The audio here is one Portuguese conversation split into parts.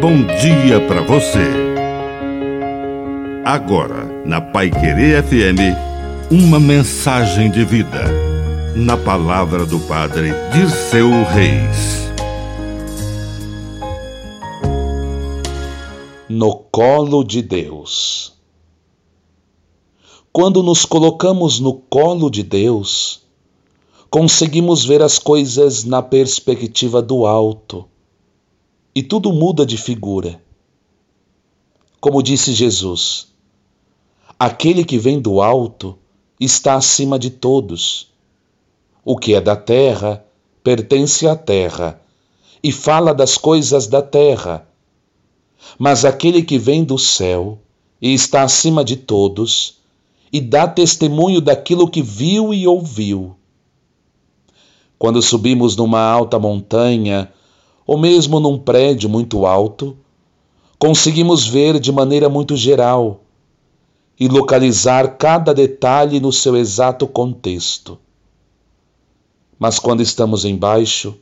bom dia para você. Agora, na Pai Querer FM, uma mensagem de vida. Na palavra do Padre Dirceu Reis. No colo de Deus. Quando nos colocamos no colo de Deus, conseguimos ver as coisas na perspectiva do alto e tudo muda de figura. Como disse Jesus, aquele que vem do alto está acima de todos. O que é da terra pertence à terra e fala das coisas da terra. Mas aquele que vem do céu e está acima de todos e dá testemunho daquilo que viu e ouviu. Quando subimos numa alta montanha, ou mesmo num prédio muito alto, conseguimos ver de maneira muito geral e localizar cada detalhe no seu exato contexto. Mas quando estamos embaixo,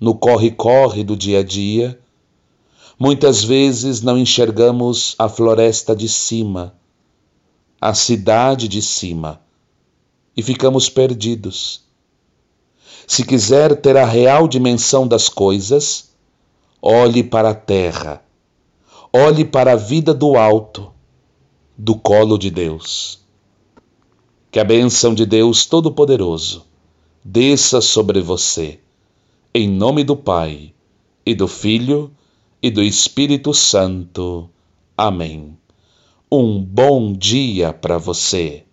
no corre-corre do dia a dia, muitas vezes não enxergamos a floresta de cima, a cidade de cima, e ficamos perdidos se quiser ter a real dimensão das coisas, olhe para a terra, olhe para a vida do alto, do colo de Deus. Que a bênção de Deus Todo-Poderoso desça sobre você, em nome do Pai, e do Filho, e do Espírito Santo. Amém. Um bom dia para você.